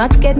Market.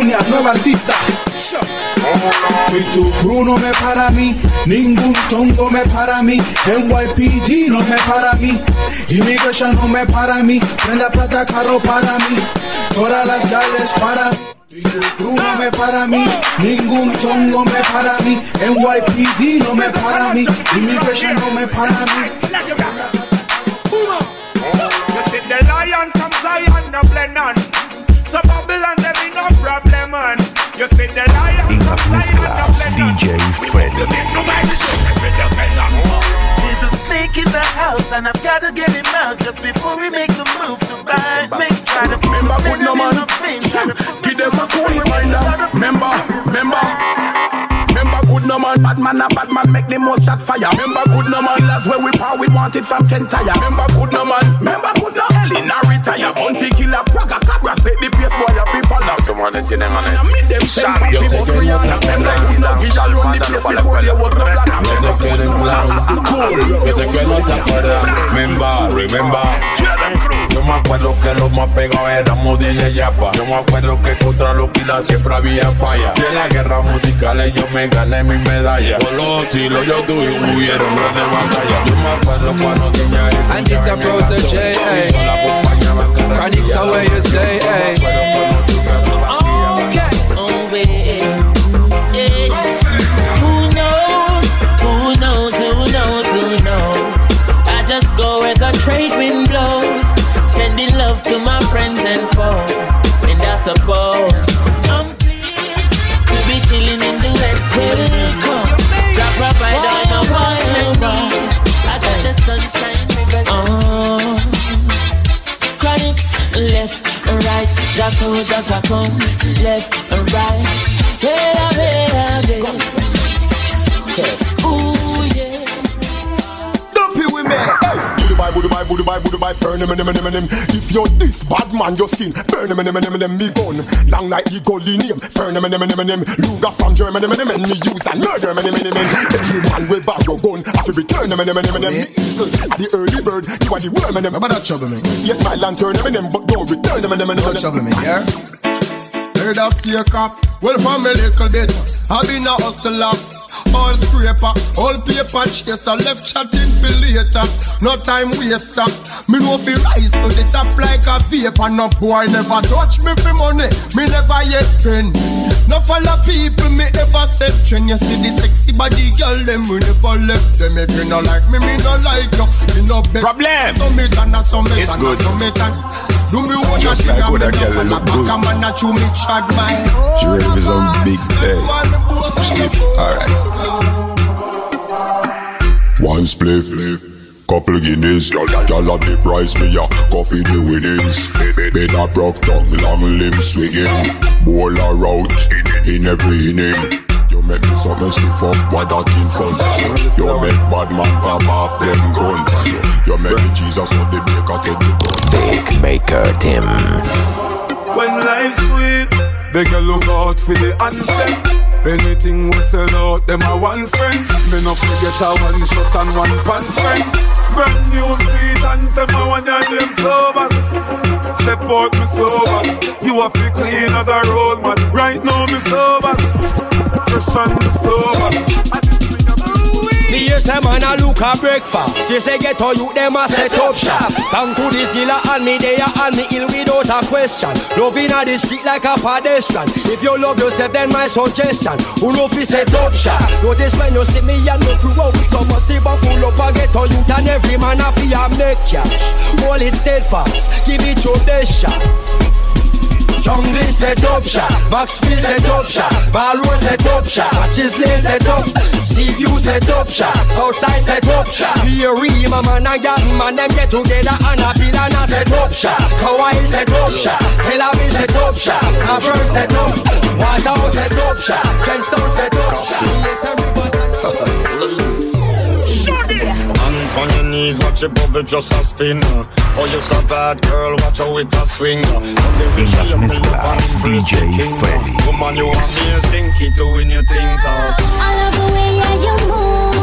Waka nueva artista. Y tu crew no me para mí, ningún tongo me para mí, NYPD no me para mí, Immigration no me para mí, prenda plata carro para mí, todas las gales para mí. Y tu crew no me para mí, ningún tongo me para mí, NYPD no me para mí, Immigration no me para mí. You see the lion from Zion, no blend on. So You see the lion En from las Zion, no mezclas blend on. DJ Felix. There's a snake in the house and I've gotta get him out just before we make the move to buy mix. Try to Remember, good no man. Give Give them a cool reminder. Remember, remember man, bad man, a bad man, make the most shot fire. Remember, good no man, that's where we power, we want it from Kentire. Remember, good no man, remember, good no hell in a retire. Until killer, Praga, Cabra, set the place boy, your people now. Come on, it's in them, man. I meet them, send from people, three and a ten, like good no visual on the place before they walk no black. Remember, good no man, remember, remember. Yo me acuerdo que los más pegados éramos de Yapa. Yo me acuerdo que contra los pilas siempre había falla. Que en la guerra musical yo me gané mi medalla. Por los estilos yo tuve hubieron grandes batallas. Yo me acuerdo cuando tenía And it's a. Chronics are where you say, eh. I'm pleased to be chilling in the West Welcome. Drop provide all my wants and. I got the sunshine. Oh, chronics left and right. Just soldiers are come left and right. Better, better, better. Bye, budu bye, budu bye, budu bye. Burn him, him, him, him, him. If you're this bad man, your skin burn him, him, him, him, him. Me gun long like the gully name. Burn him, him, him, him, him. Luger from Germany, him, him, him. Me use and murder him, him, him, him. Any man with bag your gun, I feel return him, him, him, him, him. The early bird, you are the worm, him, him. About that trouble me. Yet my lantern, him, him, but don't return him, him, him, Don't trouble me, yeah? Heard a cop. Well, from a little bit, I been a hustler. All scraper, all paper chaser, left chatting for later. No time waster. Me know fi rise to the top like a vapor. No boy never touch me for money. Me never yet pen. No follow people me ever said trend. You see the sexy body girl them we never left them. If you no like me, me no like you. Me no bet. Problem. So me can, so me It's can, good. so me can. Do me one Just like what that girl look good. Come on, not you me chad my. She ready for some big day. Stiff. Alright. One spliff, couple guineas, y'all at the price me ya, coffee the winnings. Bed a broke tongue, long limb swinging, bowl a route in every inning. You make me something stiff up, what that in front of you. You make bad man pop off them gun. You make me Jesus on the baker take the gun. Big Maker Tim. When life's sweet, beg you look out for the handstand. Anything we sell out, them a one spend. Me no forget a one shot and one pan spend. Brand new street and them a one your name sobers. Step out me sober. You a fi clean as a road man. Right now me sober. Fresh and me sober. The yes, a man a look a breakfast. Yes, they get all you them a set up shop. Down to the zilla and me there and me ill without a question. Loving a the street like a pedestrian. If you love yourself, then my suggestion. Who know fi set up shop? Notice when you see me and no crew out some massive and full up a get all you and every man a fi a make cash. Hold it steadfast, give it your best shot. Jungle set up shop, Maxfield set up shop, Ballroom set up shop, Chisley set up, Seaview set up shop, Southside set up shop, Beery, my man and young man them get together and a bill and a set up shop, Kawaii set up shop, Tel Aviv set up shop, Cavern set up, Waterhouse set up shop, Trenchtown set up shop, yes everybody. And on your knees, watch your bubble just a spin. Oh, you're so bad, girl, watch how it a swing. En las mezclas, DJ Felix. Woman, you amazing, keep doing your thing, cause I love the way you move.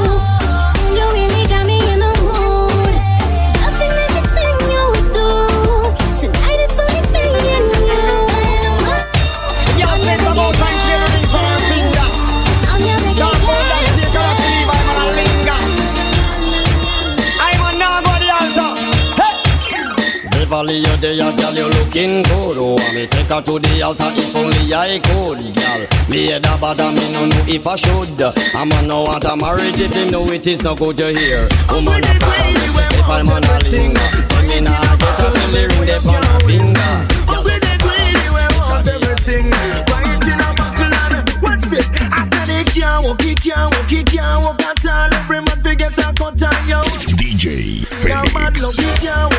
Looking good. Oh, want me take her to the altar if only I could, girl. Me head a bother, me no know if I should. I'm a no want a marriage if you know it is no good to hear. Woman, a problem if I'm on a linger. When me nah get her, when me ring the on a finger. Girl, everything. Fight in a buckle and what's this? I said it can't walk, it can't walk, it can't walk at all. Every man forget a cut on yo. DJ Now bad luck, Felix.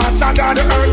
Cause I got the earth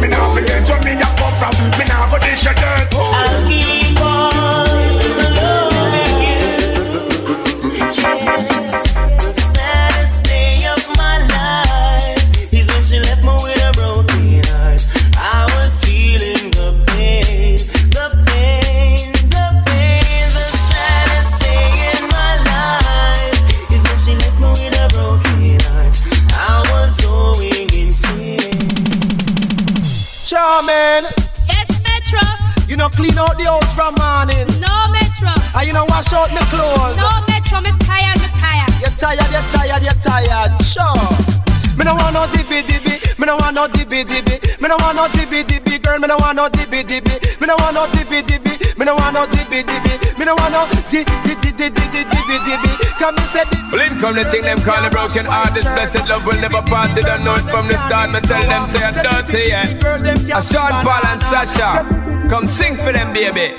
want no dibby dibby. Me no want no dibby dibby. Me no want no dibby dibby. Me no want no di di di di di di dibby dibby. Come and say di- Well, in come the thing them call a broken heart. This blessed love will never part. They don't know it from the start. Me tell them say I'm dirty, yeah. A Sean Paul and Sasha, come sing for them, baby.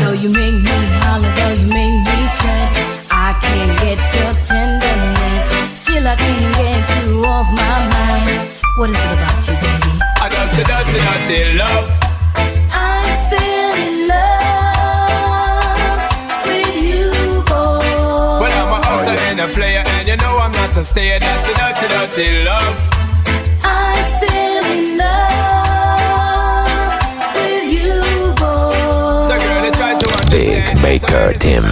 Though you make me holler, though you make me sweat, I can't get your tenderness. Still, I can't get you off my mind. What is it about you, baby? I don't say dirty, dirty love. I'm still in love with you, boy. Well, I'm a hustler and a player, and you know I'm not a stayer. That's a dirty, dirty love. I'm still in love with you, boy. So, girl, try to Big understand. Baker Tim.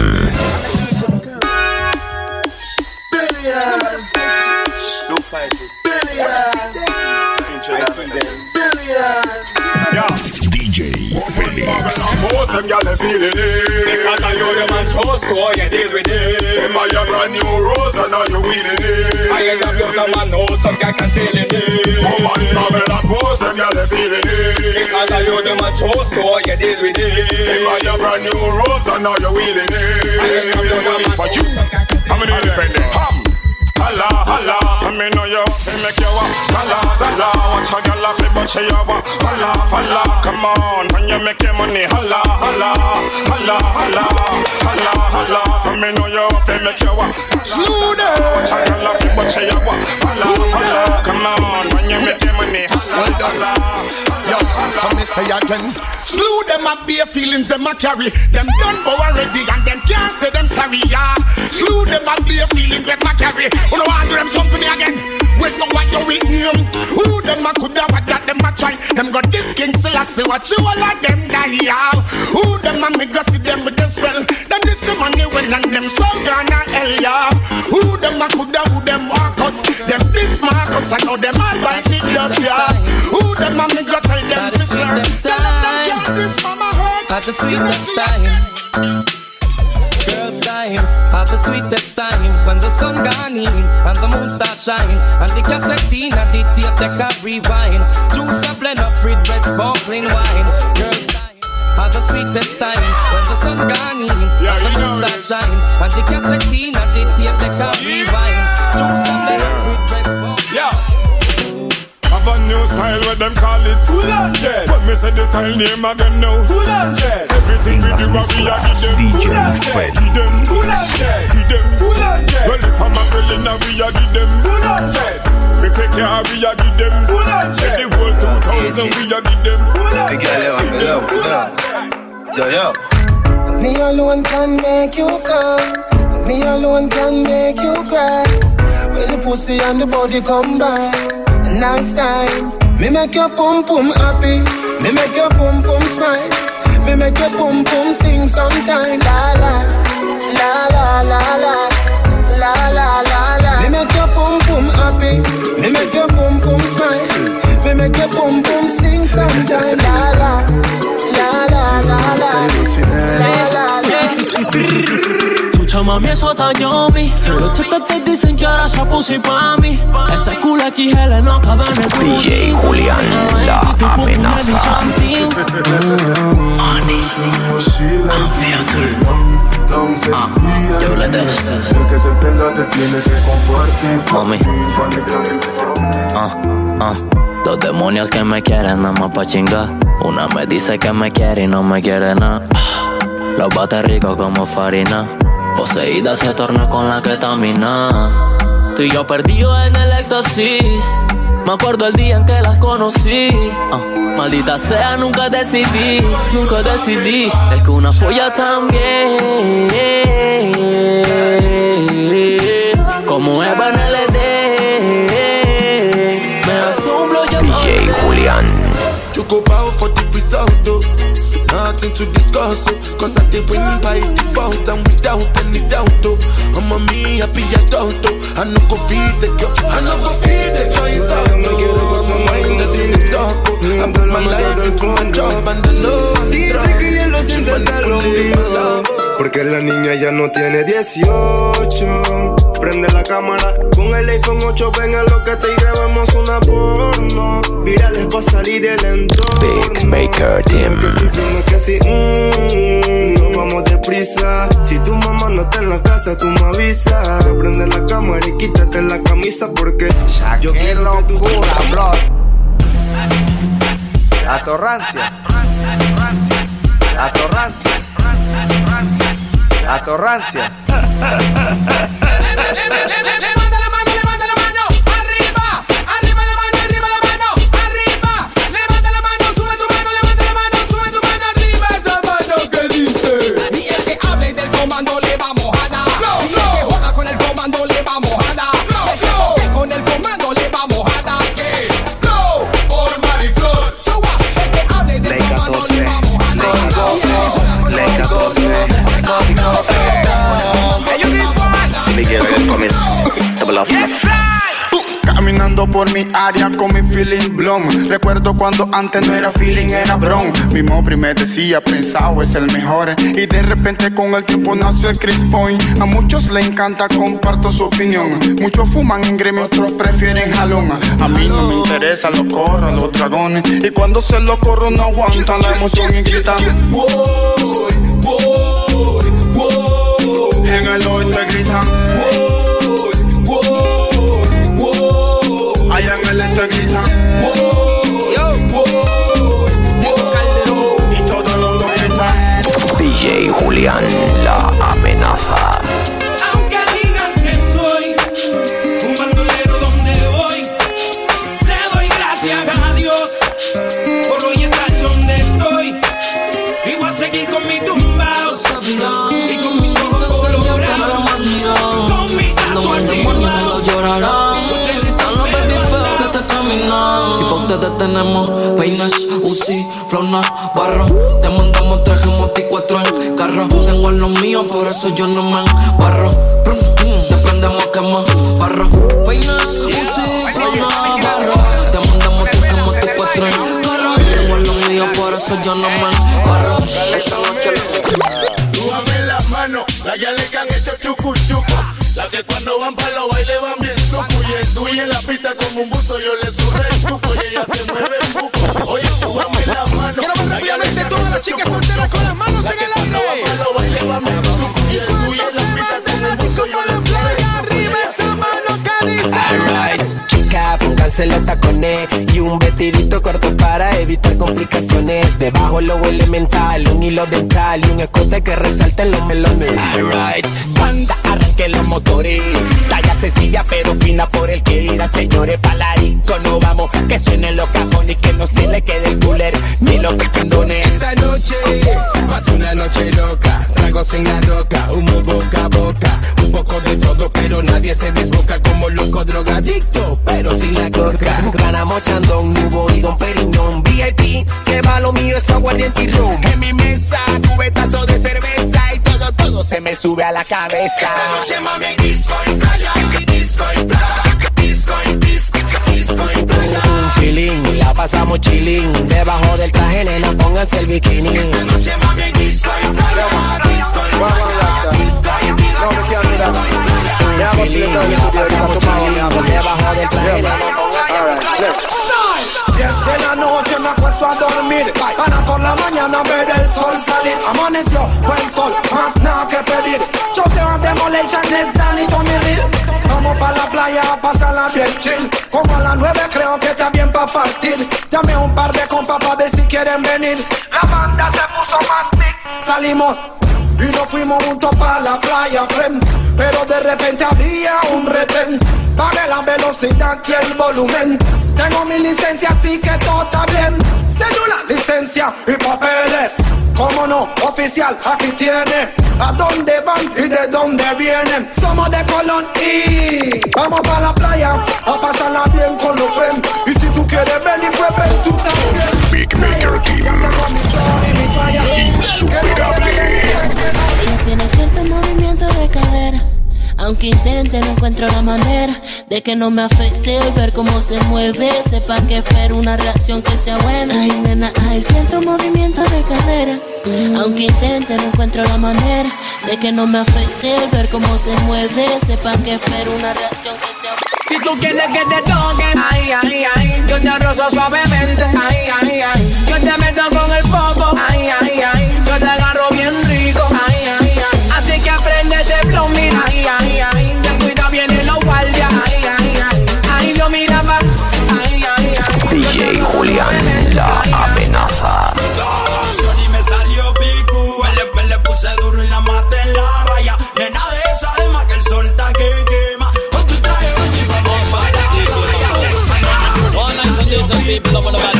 Most them gyal they feeling it. Because I you them and trust to how you deal with it. Them a your brand new rose and now you wheeling it. I ain't got some man know some guy can feel it. Woman travel and most them gyal they feeling it. Because I you them and trust to how you deal with it. Them a your brand new rose and now you wheeling it. I ain't got some man But you, how many independents? Holla, holla, I me know you, me make you walk. Holla, holla, watch a a flip but she a. Holla, holla, come on, when you make your money. Holla, holla, holla, holla, holla, holla, I me know you, me make you walk. Slow down, watch a a flip but she a. Holla, holla, come on, when you make your money. Holla, holla, Yo, so me say again. Slew them a bare feelings them a carry. Them done bow already and them can't say them sorry. Yeah. Slew them a bare feelings them a carry. You know want them something again. Wait no what you with name. Who them a coulda what that them a try. Them got this king Selassie watch you all of them die. Yeah. Who them a me go see them with the spell. Them this money well and them so gonna hell yeah. Who them a coulda who them Marcus. Them this Marcus I know them all by the dust yeah. Who them a me go tell them to learn. Tell them them this mama hurt. At the sweetest time. Girls time, at the sweetest time When the sun gone in and the moon start shine And the cassette in and the tape deck a rewind. Juice a blend up with red sparkling wine. Girls time, at the sweetest time When the sun gone in and the moon start shine And the cassette in and the tape deck a rewind style where them call it. Full on jet. But me say the style name again now. Full on jet. Everything we do what we a give them. DJ Full on jet Give them. Full on jet. Give them. Full on jet. Well if I'm a girl in a we a give them. Full on jet. We take care we a give them. Full on jet. The whole 2000 we a give them. Full on jet yo, Give yo, them Full yo. on Yo, yo. Me alone can make you come. Me alone can make you cry. When the pussy and the body combine, nice time. Me make your pum pum happy. Me make your pum pum smile. Me make your pum pum sing sometime. La la, la la la la, la la la la. Me make your pum pum happy. Me make your pum pum smile. Me make your pum pum sing sometime. La la, la la la la, la la la. Chucha mami, eso dañó mi Los chetas te dicen que ahora se puso pa' mí Ese culo aquí gel no cabe en el DJ Julián, la amenaza. Yo le dejo. El que te tenga te tiene que compartir. Mami. Ah, ah. Dos demonios que me quieren nada más pa' chingar. Una me dice que me quiere y no me quiere nada. Los bate rico como farina. Poseída se torna con la que camina. Tú y yo perdido en el éxtasis Me acuerdo el día en que las conocí. Ah, maldita sea, nunca decidí, nunca decidí. Es que una folla también. Como Eva en LD. Me asombro yo. DJ Julián. Choco bow for the result, oh. Nothing to discuss, oh. Cause I did win by default and without any doubt, oh. I'm a me happy adult, oh. I no go feed the girl, I no go feed the girl, it's out, oh. My mind is in the dark, oh. I put my life into my job and I know I'm que conmigo Porque la niña ya no tiene 18 Prende la cámara con el iPhone 8 Ven a lo que te grabamos una porno Virales pa' salir del entorno Big Maker Team. Que si tú que si mm, Nos vamos deprisa Si tu mamá no está en la casa tú me avisas Prende la cámara y quítate la camisa Porque yo quiero que tú bro. Atorrancia. Atorrancia. Atorrancia. Levanta Por mi área con mi feeling blom. Recuerdo cuando antes no era feeling, era bron. Mi mobri me decía, pensado es el mejor. Y de repente con el tiempo nació el Chris Point. A muchos le encanta, comparto su opinión. Muchos fuman en gremio, otros prefieren jalón. A mí no me interesa, lo corro, los dragones. Y cuando se lo corro, no aguantan la emoción y gritan. En el oeste gritan. Y todo el mundo grita. DJ Julián, la amenaza. Tenemos peines, Uzi, Flona, barro. Te mandamos traje moti cuatro en carro. Tengo los míos, por eso yo no me barro. Te prendemos quema, barro. Peines, Uzi, Flona, barro. Te mandamos traje moti cuatro en carro. Tengo los míos, por eso yo no me barro. Esta noche Súbame la mano, la yale que han hecho chucu chucu. La que cuando van para los bailes van bien sucu. Y en la pista como un buzo, yo le surré ella se mueve en buco. Oye, súbame la mano. Quiero ver rápidamente todas las chicas solteras con las manos en el aire. Los tacones y un vestidito corto para evitar complicaciones. Debajo logo elemental, un hilo dental y un escote que resalte los melones. Alright, banda, arranque los motores. Talla sencilla pero fina por el que irán, señores. Palarico, no vamos, que suenen los cajones y que no se le quede el cooler ni los pendones. Esta noche pasa una noche loca, tragos en la roca, humo boca a boca, un poco de todo, pero nadie se desboca como loco drogadicto, pero sin la coca. Ganamos chandón, nubo y don Periñón VIP, que va lo mío es aguardiente y ron. En mi mesa, cubetazo de cerveza y todo, todo se me sube a la cabeza. Esta noche mami disco y playa, disco y playa, disco y disco, disco y playa. Un feeling, la pasamos chilling Debajo del traje, nena, pónganse el bikini. Esta noche mami disco y playa, disco y playa, disco y disco, Me hago silencio de tu día, para tomar Debajo del traje, nena, Alright, let's Diez de la noche me acuesto a dormir. Para por la mañana ver el sol salir. Amaneció, buen sol, más nada que pedir. Choteo a Demolition, Les Dan y Tommy Real. Vamos pa' la playa a pasarla bien chill. Como a las nueve creo que está bien pa' partir. Llamé a un par de compas pa' ver si quieren venir. La banda se puso más big. Salimos y nos fuimos juntos pa' la playa, friend. Pero de repente había un retén Bajé la velocidad y el volumen Tengo mi licencia, así que todo está bien. Cédula, licencia y papeles. Cómo no, oficial, aquí tiene. ¿A dónde van y de dónde vienen? Somos de Colón y vamos para la playa a pasarla bien con los friends. Y si tú quieres venir, pues ven tú también. Big Maker Team. Insuperable. Ella tiene cierto movimiento de cadera. Aunque intente, no encuentro la manera de que no me afecte el ver cómo se mueve. Sepa que espero una reacción que sea buena. Ay, nena, hay cierto movimiento de cadera. Aunque intente, no encuentro la manera de que no me afecte el ver cómo se mueve. Sepa que espero una reacción que sea buena. Si tú quieres que te toquen, ay, ay, ay, yo te rozo suavemente, ay, ay, ay, yo te meto con el popo, ay, ay, ay, Julián, la amenaza. Shorty me salió picu, el le puse duro y la maté en la raya. Nena de esa además que el sol está que quema. Con tu traje vamos para la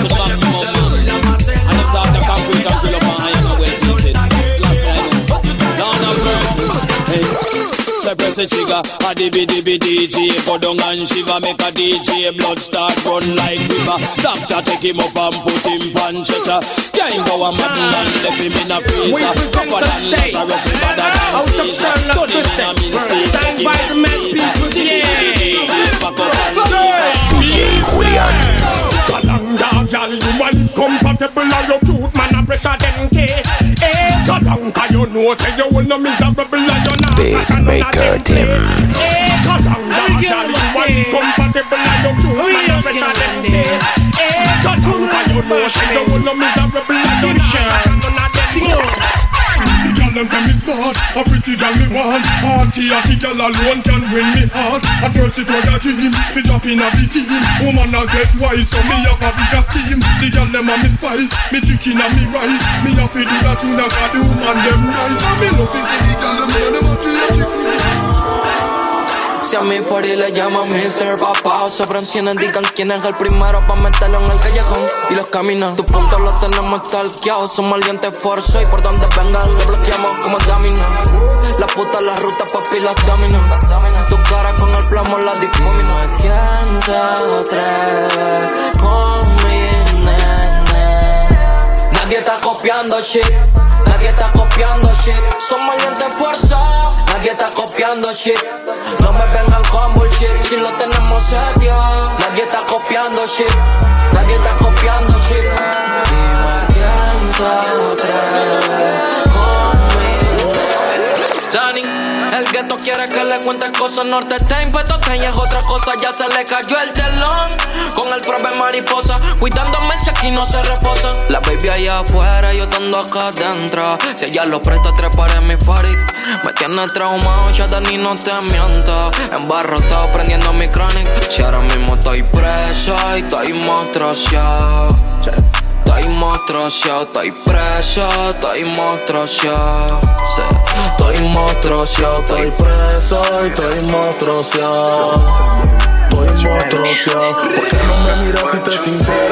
So press trigger, a dibby dibby DJ Go down and shiver, make a DJ Blood start run like river. Doctor take him up and put him on stretcher Can't go a mad man, left him in a freezer. We present Tougher than the state. Lazarus, better than Out of Caesar. Sherlock Turn him in a Crescent. mean state, First take him like environment Caesar people, Dibby dibby DJ, back up and DJ Julián. Kalanga, girl, you a live compatible and you cute man a pressure them case. Eh, Kalanga, you know say you will no miserable and you not Big Maker Team. Eh, Kalanga, girl, you a live compatible and you cute man a pressure them case. Eh, Kalanga, you know say you will no miserable and you not Them say me smart, a pretty girl me want. Hearty, hearty girl alone can win me heart. At first it was a dream, me drop in a the team. Woman a get wise, so me have a bigger scheme. The girl them a me spice, me chicken and me rice. Me have to do that tune, I got the woman them nice. And me love is see the girl them them a Si a mi Fori le llama Mr. Papá se Francina indican quién es el primero pa' meterlo en el callejón y los caminos. Tu punto lo tenemos talqueados, somos el diente forzo y por donde vengan lo bloqueamos como camina. La puta, la ruta, papi, las dominos. Tu cara con el plomo la difumina. ¿Quién se atreve con mi nene? Nadie está copiando shit. Nadie está copiando shit. Somos diente fuerza. Nadie está copiando shit. No me vengan con bullshit. Si lo tenemos serio. Nadie está copiando shit. Nadie está copiando shit. Se atreve conmigo. Dani, el gueto quiere que le cuente cosas. Norte está impuesto, y es otra cosa. Ya se le cayó el telón. Con el propio mariposa. Cuidándome si aquí no se reposa. La baby allá afuera, yo estando acá adentro. Si ella lo presta, trepar en mi fari. Me tiene traumado, ya Dani no te miento. Embarrotado, prendiendo mi chronic. Si ahora mismo estoy preso y estoy monstruoso. Estoy monstruoso, estoy preso, estoy monstruoso. Sí. Estoy monstruoso, estoy preso estoy. Estoy monstruoso. ¿Por qué no me miras si te sinceras?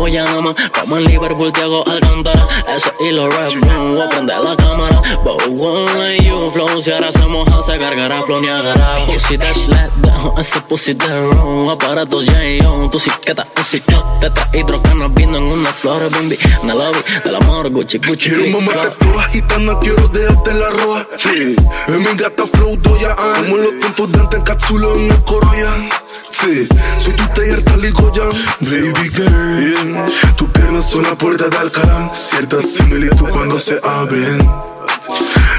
Como en Liverpool hago Alcántara Ese hilo Red Bull, voy a prender la cámara But one like you flow, si ahora se moja se cargará flow Niagara Pussy that let down, ese pussy that wrong Aparatos J.O., tu psiqueta, tu psiqueta Teta hidrocana, vino en unas flores, baby En el lobby del amor, Gucci, Gucci Quiero mamarte toda gitana, quiero dejarte en la roja. Sí, es mi gata flow doya. Como en los tiempos de antes en cápsula en el Corolla. Sí, soy tu taller tal y Goyan. Baby girl, tus piernas son la puerta de Alcalá. Cierta similitud cuando se abren.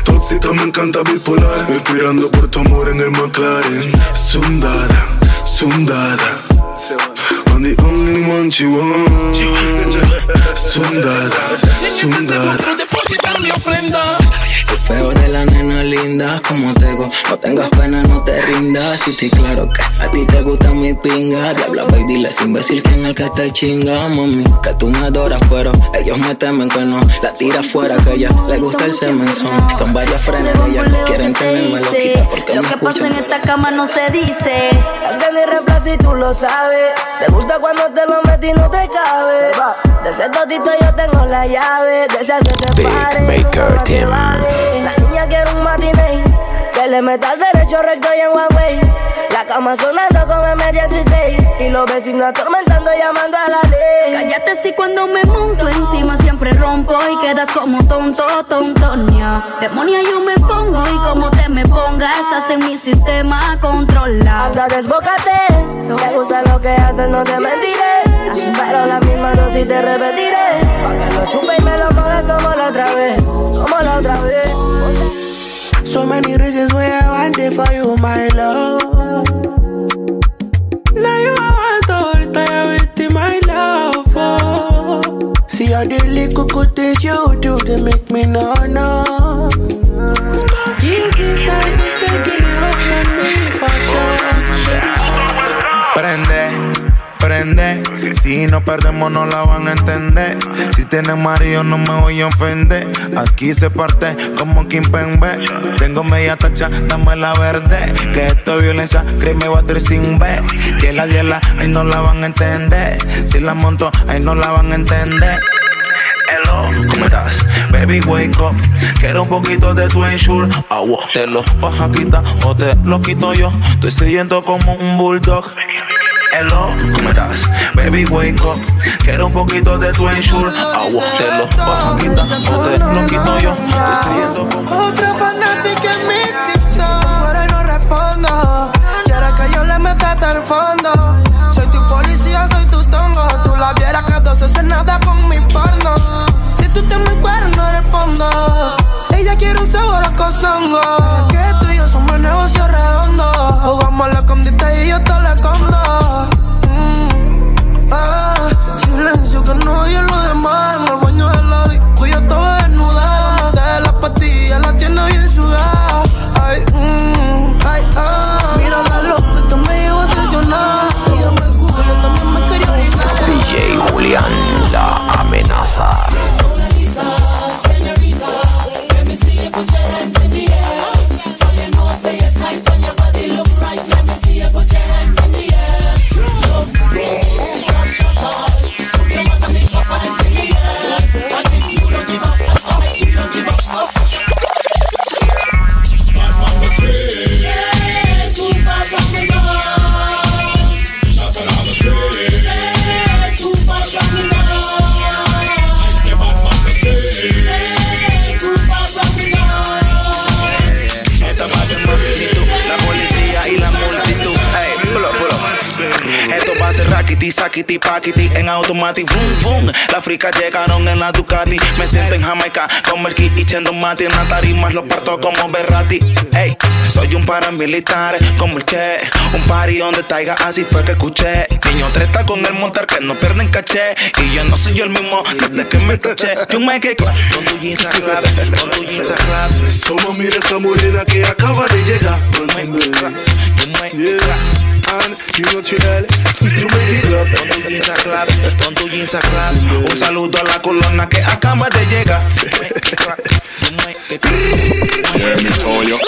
Tóxica me encanta bipolar. Esperando por tu amor en el McLaren. Sundara, Sundara. I'm the only one she want. Sundara, Sundara. Ofrenda. Feo de la nena linda como tego. No tengas pena, no te rindas. Y estoy claro que a ti te gusta mi pinga. Diabla, y dile ese imbécil que en el que te chinga, mami. Que tú me adoras, pero ellos me temen que no. La tira fuera, que ella le gusta el semenzón. Son varias frenes de ellas que quieren tenerme loquita porque Lo me que pasa en esta cama no se dice. Que ni reemplazo y tú lo sabes. Te gusta cuando te lo metí y no te cabe. De ese totito yo tengo la llave. De ese que Big pare. Maker Team. La niña quiere un matiné. Que le meta al derecho recto y en Huawei. La cama sonando como M16. Y los vecinos atormentando llamando a la ley. Cállate si cuando me monto encima siempre rompo y quedas como tonto, tontonia. Demonia yo me pongo y como te me pongas estás en mi sistema controlado. Anda, desbócate. Te gusta lo que haces, no te mentiré. Pero la misma dosis te repetiré. Pa' que lo chupe y me lo pongas como la otra vez. Como la otra vez. So many reasons why I want it for you, my love. Now you I want ahorita ya viste my love. Oh. See all the little good things you do they make me know, no. Prende. Si no perdemos, no la van a entender. Si tienes marido, no me voy a ofender. Aquí se parte como Kim Pembe. Tengo media tacha, dame la verde. Que esto es violencia, créeme, voy a tener sin ver. Que la hiela, ahí no la van a entender. Si la monto, ahí no la van a entender. Hello, ¿cómo estás? Baby, wake up. Quiero un poquito de tu ensure. Agua, te lo vas a quitar o te lo quito yo. Estoy siguiendo como un bulldog. Hello, ¿cómo estás? Baby, wake up. Quiero un poquito de tu ensure. Agua, te lo vas a quitar o te lo quito yo. Siguiendo como Otra fanática en mi TikTok Pero no respondo Quiere que yo le meta hasta el fondo Soy tu policía, soy tu tongo Tú la vieras que dos nada con mi porno Si tú te me cueras no respondo Ella quiere un sabor a cozongo. Que tú y yo somos negocio redondo Jugamos la escondite y yo te la escondo Mm, ah, Silencio que no oye lo demás. En el baño de la disco yo estaba desnuda. De las pastillas la tiene bien sudada. Ay, mm, ay, ah. Mira la loca que me llevo obsesionada Ella me cubre, yo también me quería DJ Julián, la amenaza. Sackety, packety en automatic, boom, boom. Las fricas llegaron en la Ducati. Me siento en Jamaica con el kit y chendo mati en la tarima. Lo parto como Berrati. Ey, soy un paramilitar como el que. Un party donde taiga, así fue que escuché. Niño treta con el montar que no pierden caché. Y yo no soy yo el mismo desde que me caché. You make it clap, con tu jeans a clap, con tu jeans a clap. Solo mira esa morena que acaba de llegar. You make it clap. Con tu jeans a clap, con tu jeans a clap. Un saludo a la colonna que acaba de llegar.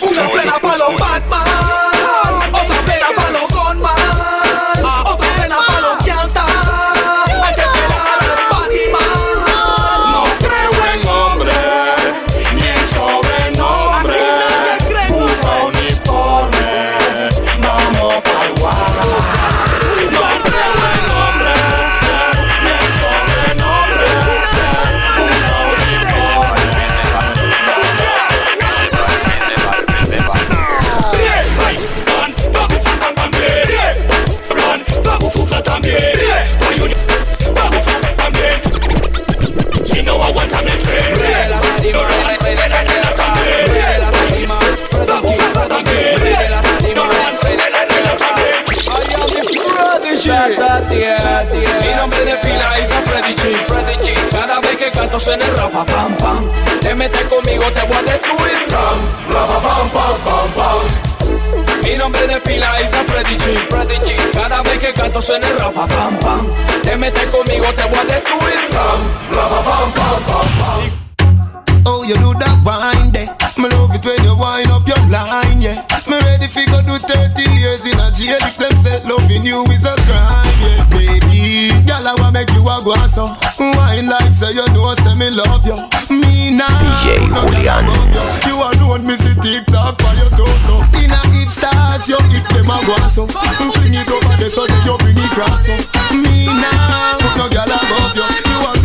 Una pena pa' los Batman, canto canto suene rapa pam pam. Te metes conmigo, te voy a destruir. Ram, rapa pam pam pam pam. Mi nombre de pila es Freddy G. Cada vez que canto suena rapa pam pam. Te metes conmigo, te voy a destruir. Ram, rapa pam pam pam pam. Oh, you do that wine there. Me love it when you wind up your line, yeah. Me ready fi go do 30 years in a jail if them say loving you is a crime, yeah, baby. Girl, I wanna make you a go so. Wine like say you know, say me love you. Me now. DJ Julian. You alone, me see TikTok for your torso. In a hip stars, you hip them a go so. Fling it over there so you bring it cross. Me now, no girl above you. You alone,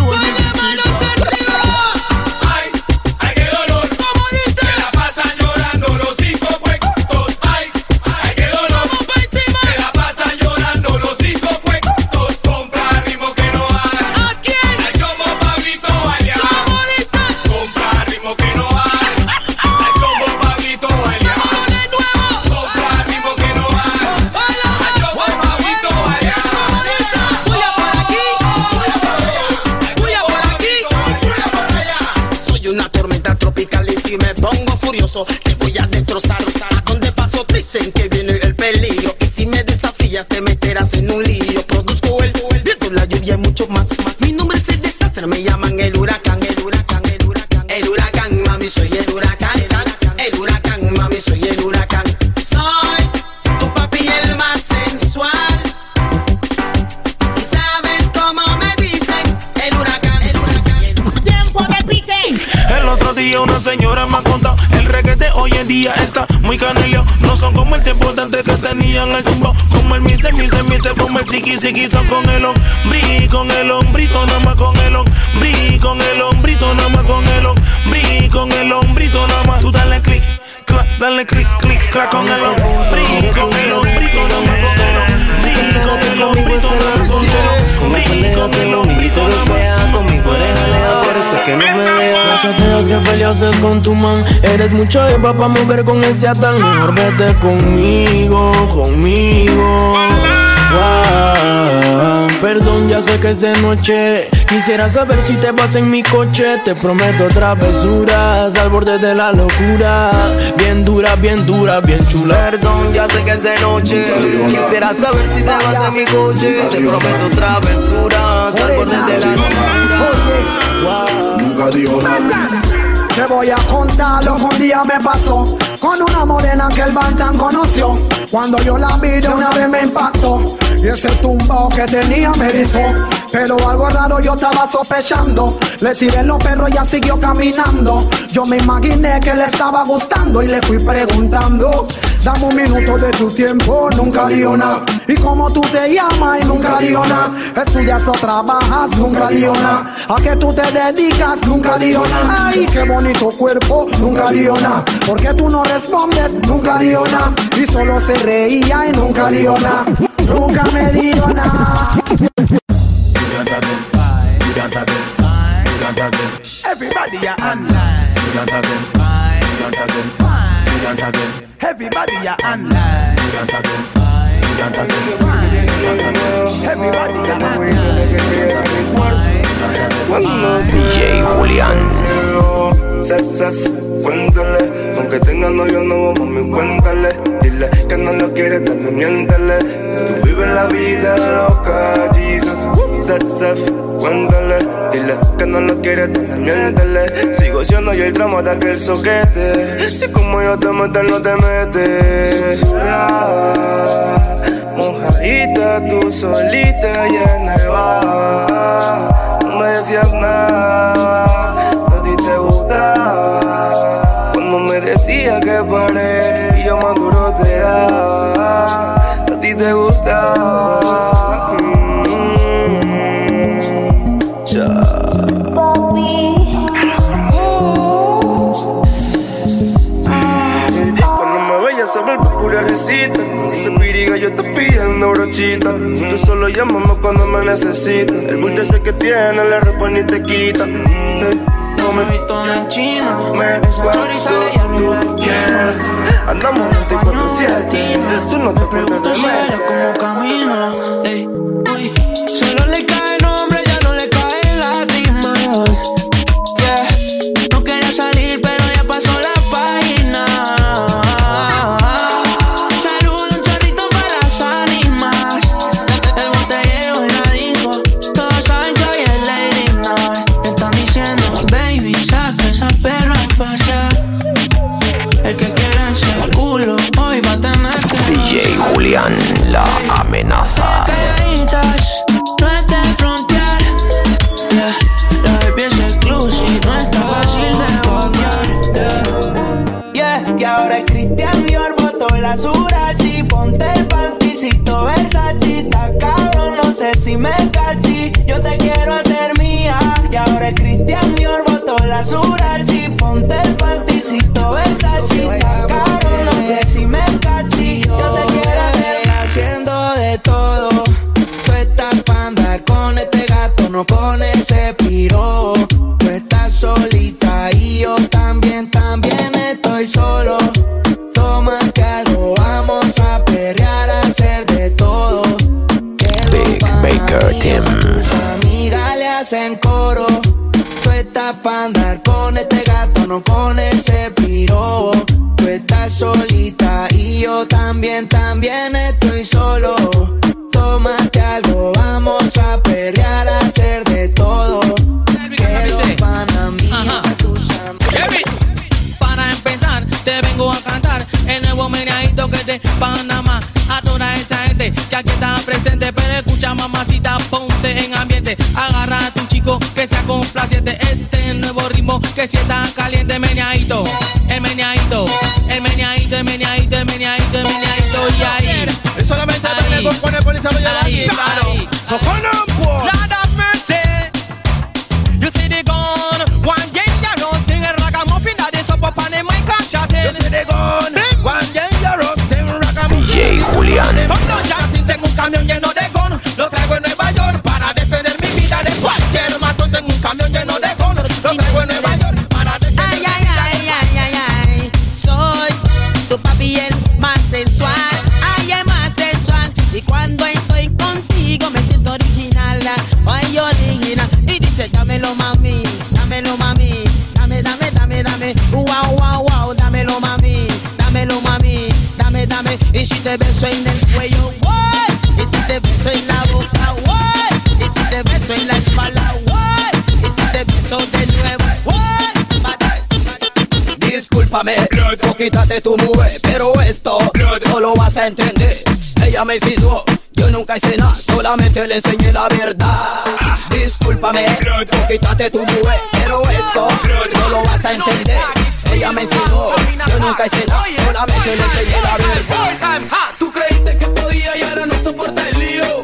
día muy caneleo. No son como el tiempo de antes que tenían el tumbo. Como el mise, mise, mise, como el chiqui, chiqui Son con el hombrí, con el hombrito Nada más con el hombrí, con el hombrito Nada más con el hombrí, con el hombrito Nada más. Tú dale click, clac, dale click, click, clac Con el hombrí, con el Pasateas que peleases con tu man. Eres mucho de papá mover con ese atán. Mejor vete conmigo, conmigo. Wow. Perdón, ya sé que es de noche. Quisiera saber si te vas en mi coche. Te prometo travesuras al borde de la locura. Bien dura, bien dura, bien chula. Perdón, ya sé que es de noche. Quisiera saber si te vas en mi coche. Te prometo travesuras al borde de la locura. Nunca dijo nada. Te voy a contar lo que un día me pasó Con una morena que el Bantan conoció. Cuando yo la vi de una vez me impactó. Y ese tumbao que tenía me erizó. Pero algo raro yo estaba sospechando. Le tiré los perros y ya siguió caminando. Yo me imaginé que le estaba gustando Y le fui preguntando. Dame un minuto de tu tiempo, nunca dio nada. Y como tú te llamas y nunca dio nada. Estudias o trabajas, nunca dio nada. A que tú te dedicas, nunca dio nada. Ay, qué bonito cuerpo, nunca dio nada. Porque tú no respondes, nunca dio nada Y solo se reía y nunca dio nada Nunca me dio nada Everybody are online. You don't have them fine. You don't have them fine. You don't have them. Everybody are online. You don't have them fine. You don't have them fine. Everybody are. DJ Julián. Cuéntale. Aunque tenga novio nuevo, mami, cuéntale. Dile que no lo quieres, dale, miéntale. Tú vives la vida loca, Jesus. Sas, cuéntale. Dile que no lo quieres, dale, miéntale. Sigo siendo yo el drama de aquel soquete. Si como yo te meto, no te metes. Ah, Mojadita, tú solita y en el bar. No me decías nada, brochita Tú solo llámame cuando me necesitas. El bulto ese que tiene le responde y te quita. Eh, No me visto en China. Me cuando tú quieras Andamos 24-7 Tú no te preguntas cómo camina. ey, uy. todo. Tú estás para andar con este gato, no con el 7. Este nuevo ritmo que si está caliente, meneadito, el meneadito, el meneadito, el meneadito, el meneadito, el meneadito. Y ahí, solamente baile con el desarrollador. quítate tu mujer, pero esto no lo vas a entender. Ella me insinuó, yo nunca hice nada, solamente le enseñé la verdad. Discúlpame, o quítate tu mujer, pero esto no lo vas a entender. Ella me insinuó, yo nunca hice nada, solamente le enseñé la verdad. ¿Tú creíste que podía y ahora no soporta el lío?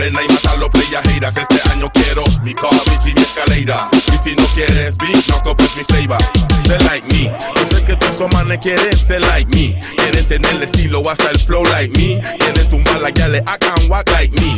plena y matar los play. Este año quiero mi garbage y mi escalera. Y si no quieres beat, no compres mi flavor. Say like me. Yo sé que todos esos manes quieren ser like me. Quieren tener el estilo hasta el flow like me. Quieren tumbar la like, yale, I can walk like me.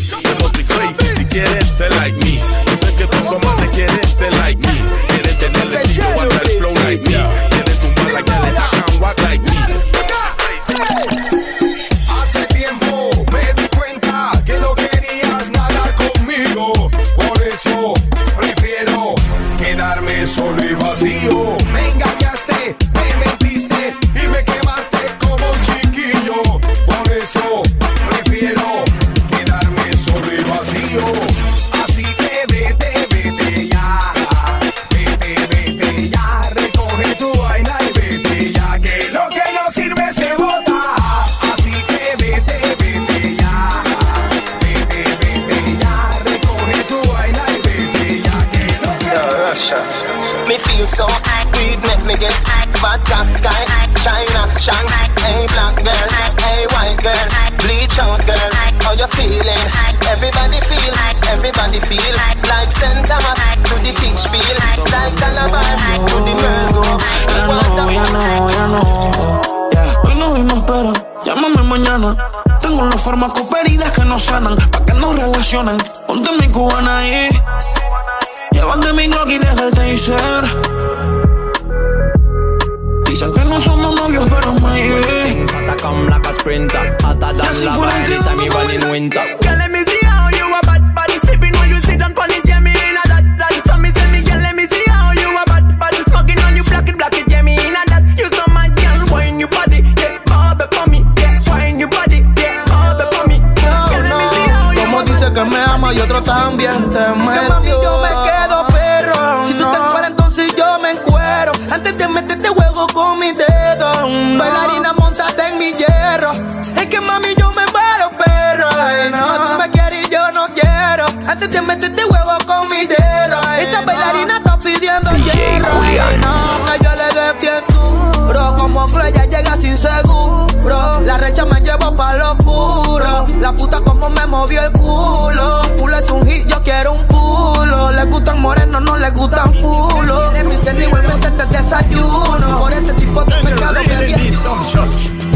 Relacionen. Ponte mi cubana ahí. Llévate mi Glock y deja el taser. Dicen que no somos novios, pero maybe. Hotter come like a sprinter, hotter than lava anytime in winter. Y otro también te Que metió. mami yo me quedo perro Si tú te encueras entonces yo me encuero. Antes de meterte juego con mi dedo Bailarina montate en mi hierro. Es que mami yo me muero perro. Ay, no, tú me quieres y yo no quiero. Antes de meterte juego con mi dedo Esa bailarina está pidiendo hierro. Ay, no, que yo le dé duro. Como ya llega sin seguro. La recha me llevo pa' lo oscuro. La puta como me movió el culo desayuno. Por ese tipo de mercado que viene Hot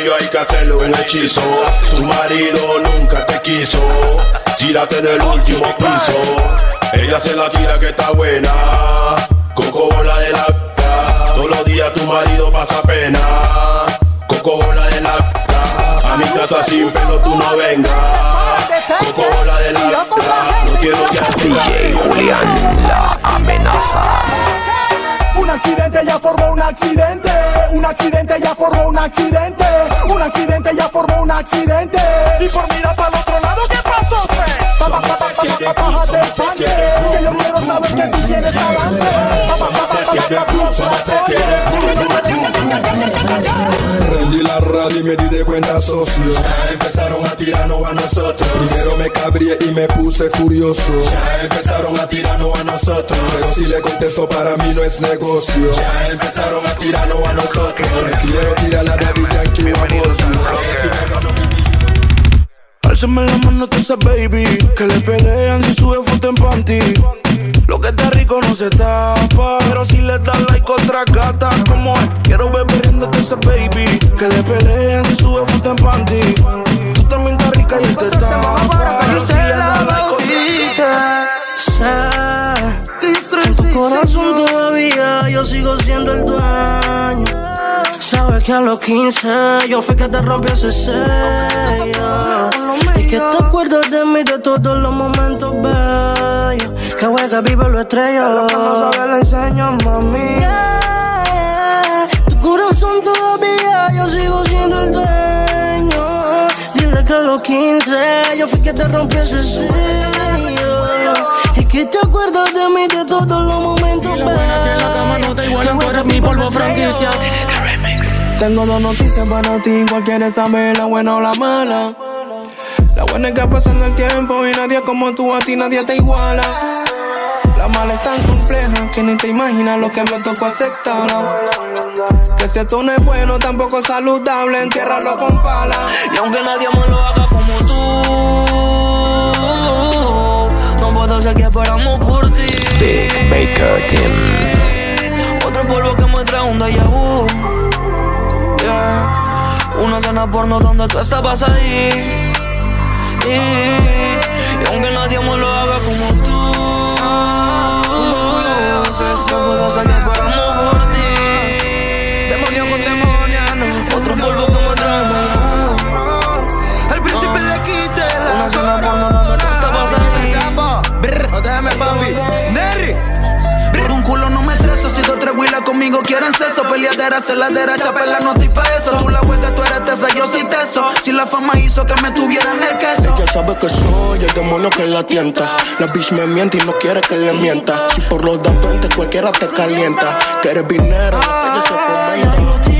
Cabello hay que hacerle un hechizo. Tu marido nunca te quiso. Gírate del último piso. Ella se la tira que está buena. Coco bola de la p***. Todos los días tu marido pasa pena. Coco bola de la p***. A mi casa sin pelo tú no vengas. Coco bola de la p***. No quiero que DJ Julián, la amenaza. Un accidente ya formó un accidente. Un accidente ya formó un accidente. Un accidente ya formó un accidente. Y por mirar para el otro lado, ¿qué pasó? Pa, pa, pa, pa, pa, pa, pa, bájate pante. Que tú tienes pa, Prendí la radio y me di de cuenta socio. Ya empezaron a tirarnos a nosotros. Primero me cabrié y me puse furioso. Ya empezaron a tirarnos a nosotros. Pero si le contesto para mí no es negocio. Ya empezaron a tirarnos a nosotros. Quiero tirar la de Yankee Álzame la mano a esa baby Que le pelean si sube foto en panty Lo que está rico no se tapa Pero si le das like otra gata Como es, quiero ver perdiendo esa baby Que le pelean si sube foto en panty. Tú también estás rica y él te tapa Pero si le das like otra En tu corazón todavía yo sigo siendo el dueño. Sabes que a los 15 yo fui que te rompí ese sello. Y que te acuerdas de mí de todos los momentos bellos. Que juega vive lo estrello. Que no sabes le enseño, mami. Tu corazón todavía yo sigo siendo el dueño. Dile que a los 15 yo fui que te rompí ese sello. Y que te acuerdas de mí de todos los momentos bellos. que en la cama no te igualan, tú eres mi polvo franquicia. Tengo dos noticias para ti, cualquiera sabe la buena o la mala. La buena es que pasando el tiempo y nadie como tú, a ti nadie te iguala. La mala es tan compleja que ni te imaginas lo que me tocó aceptar. Que si esto no es bueno, tampoco es saludable, entiérralo con pala. Y aunque nadie más lo haga como tú, no puedo seguir esperando por ti. Big Baker Team. Otro polvo que me trae un déjà vu. Una cena porno donde tú estabas ahí. Y, aunque nadie me lo haga como tú, no puedo conmigo quieren sexo. Peleadera, celadera, chapela, no estoy pa' eso. Tú la vuelta, tú eres tesa, yo soy teso. Si la fama hizo que me tuvieran el queso. Ella sabe que soy el demonio que la tienta. La bitch me miente y no quiere que le mienta. Si por los da 20 cualquiera te calienta. Que eres dinero, la calle se comenta.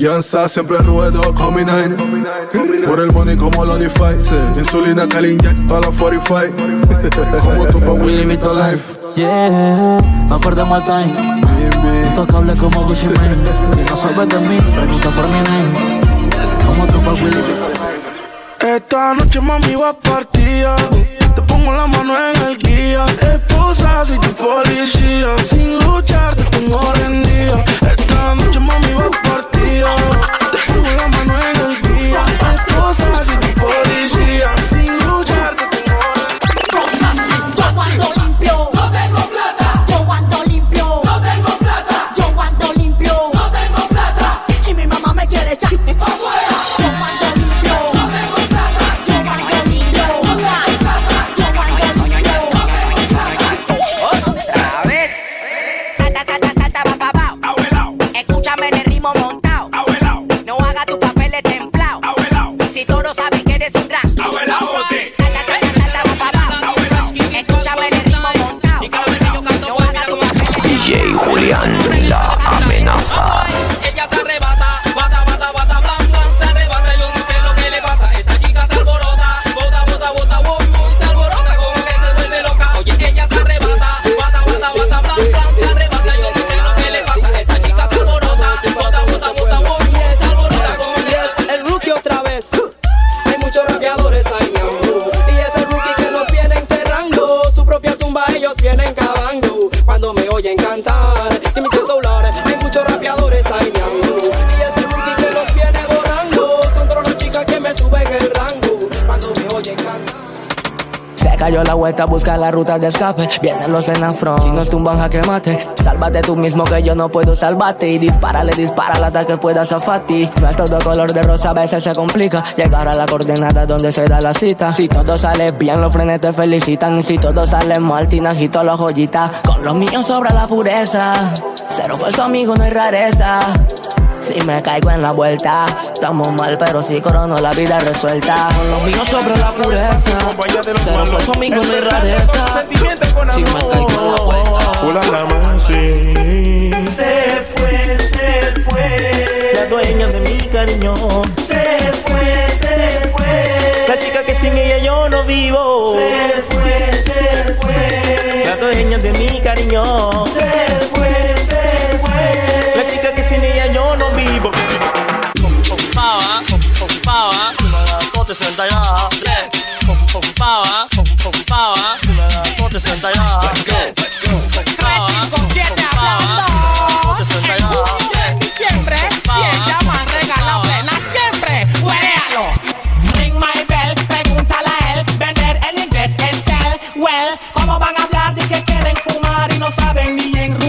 Sí, Yansa siempre ruedo con mi nine Por el money como lo DeFi Insulina que le inyecto a la 45 Como tu pa' Willy Vita Life Yeah, no perdemos el time. Intocable como Gucci Mane. Si no sabes de mí, pregunta por mi name. Como tú pa' Willy Esta noche mami va partida. Te pongo la mano en el guía. Esposa, soy tu policía. Sin luchar te pongo rendida. Esta noche mami va partida. Te pongo la mano en el cayó la vuelta, busca la ruta de escape. Vienen los en front. Si nos tumban, jaque mate. Sálvate tú mismo que yo no puedo salvarte. Y dispárale, dispara al ataque pueda zafati. No es todo color de rosa, a veces se complica. Llegar a la coordenada donde se da la cita. Si todo sale bien, los frenes te felicitan. Y si todo sale mal, tinajito la joyita. Con los míos sobra la pureza. Cero falso amigo, no hay rareza. Si me caigo en la vuelta, estamos mal, pero si corono la vida resuelta. Con los míos sobre la pureza. Cero falso amigo, no hay rareza. Si me caigo en la vuelta. Se fue, se fue. La dueña de mi cariño. Se fue, se fue. La chica que sin ella yo no vivo. Se fue, se fue. La dueña de mi cariño. Se fue, ponte senta ya. Power, power, ponte senta ya. Ponte senta ya. Siempre, siempre más regala plena, siempre. Fuérealo. Ring my bell, pregúntale a él. Vender en inglés sell. Well, ¿cómo van a hablar de que quieren fumar y no saben ni enrular?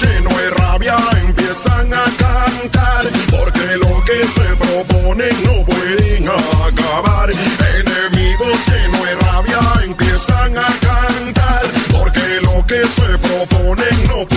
lleno de rabia empiezan a cantar, porque lo que se proponen no pueden acabar. Enemigos llenos de rabia empiezan a cantar, porque lo que se proponen no pueden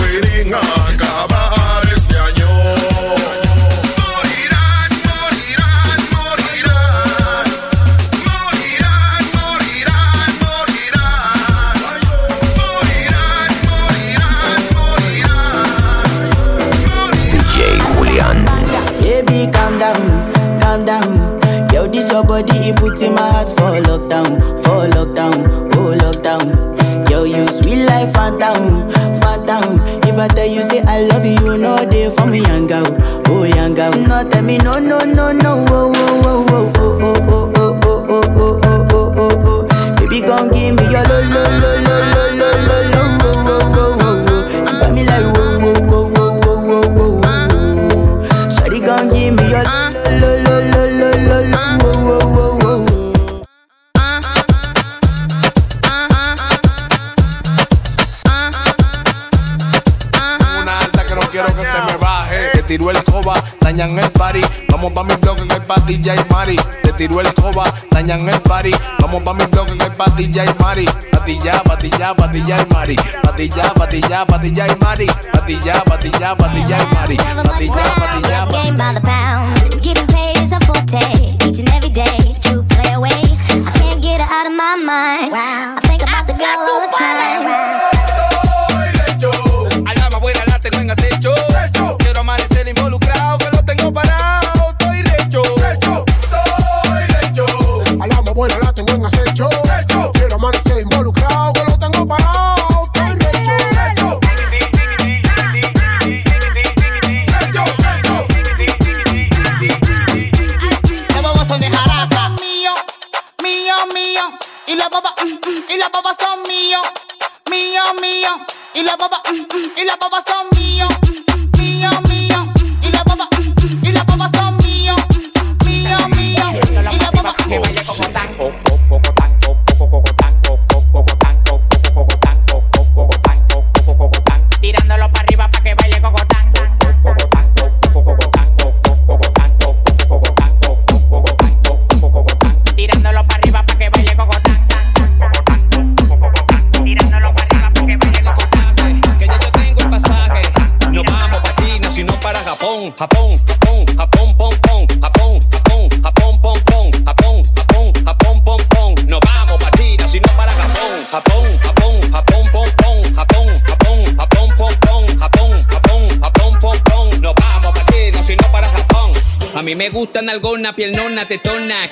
y mari. Te tiró el escoba, dañan el party. Vamos pa' mi bloque que hay patilla y mari. Patilla, patilla, patilla y mari. Patilla, patilla, patilla y mari. Patilla, patilla, patilla y mari. Patilla,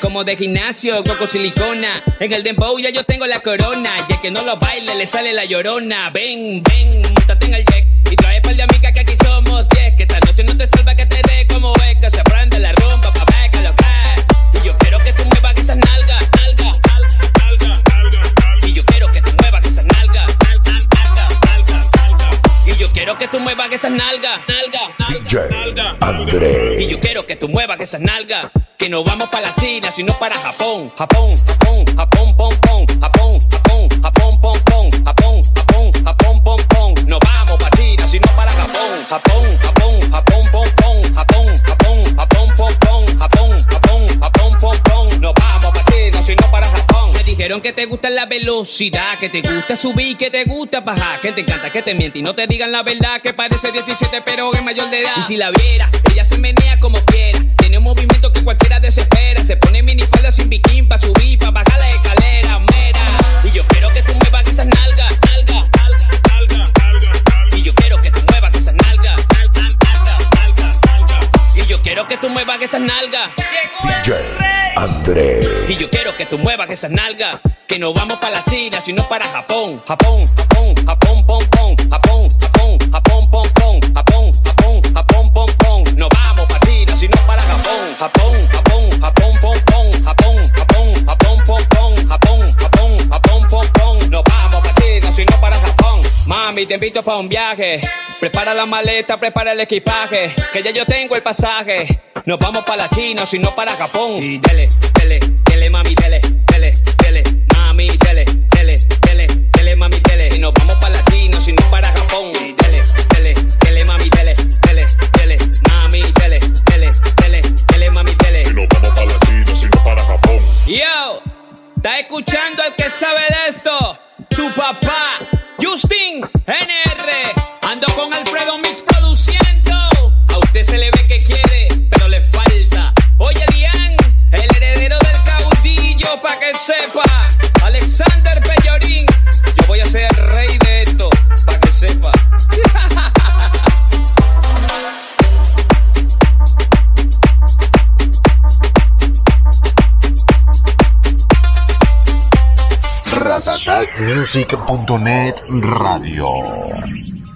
como de gimnasio, coco silicona. En el dembow ya yo tengo la corona, y el que no lo baile le sale la llorona. Ven, ven, montate en el deck y trae par de amigas que aquí somos 10. Que esta noche no te salva que te dé como es, que se prende la rumba pa' ver que lo que Y yo quiero que tú muevas esas nalgas, nalga, nalga, nalga, nalga. Y yo quiero que tú muevas esas nalgas, nalga, nalga, nalga, nalga. Y yo quiero que tú muevas esas nalgas, nalga, nalga, André. y yo quiero que tú muevas esas nalgas. No vamos para la China, sino para Japón. Japón, Japón, Japón, pom, pom. Japón, Japón, Japón, pom, pom. Japón, Japón, Japón, pom, pom. No vamos para China, sino para Japón. Japón, Japón, Japón, pom, pom. Japón, Japón, Japón, pom, pom. Japón, Japón, Japón, pom, pom. No vamos para China, sino para Japón. Me dijeron que te gusta la velocidad, que te gusta subir, que te gusta bajar, que te encanta que te miente y no te digan la verdad, que parece 17 pero es mayor de edad. Y si la viera, ella se menea como quiera, tiene un movimiento que cualquiera desespera, se pone minifalda sin bikini pa' subir, pa' bajar la escalera, mera. Y yo quiero que tú muevas esas nalgas, nalga, nalga, nalga, nalga. Y yo quiero que tú muevas esas nalgas, nalga, nalga, nalga, nalga. Y yo quiero que tú muevas esas nalgas. DJ André. Y yo quiero que tú muevas esas nalgas. Que no vamos para la China, sino para Japón. Japón, Japón, Japón, pom, pom. Japón, Japón, Japón, Mami, te invito para un viaje. Prepara la maleta, prepara el equipaje. Que ya yo tengo el pasaje. Nos vamos para la China, sino para Japón. Y dele, dele, dele, mami, dele, dele, dele, mami, dele, dele, dele, dele, mami, dele. Y nos vamos para la China, sino para Japón. Y dele, dele, dele, mami, dele, dele, dele, mami, dele, dele, dele, dele, mami, dele. Y nos vamos para la China, sino para Japón. Yo, ¿estás escuchando el que sabe de esto? Tu papá, Justin NR. Music.net Radio.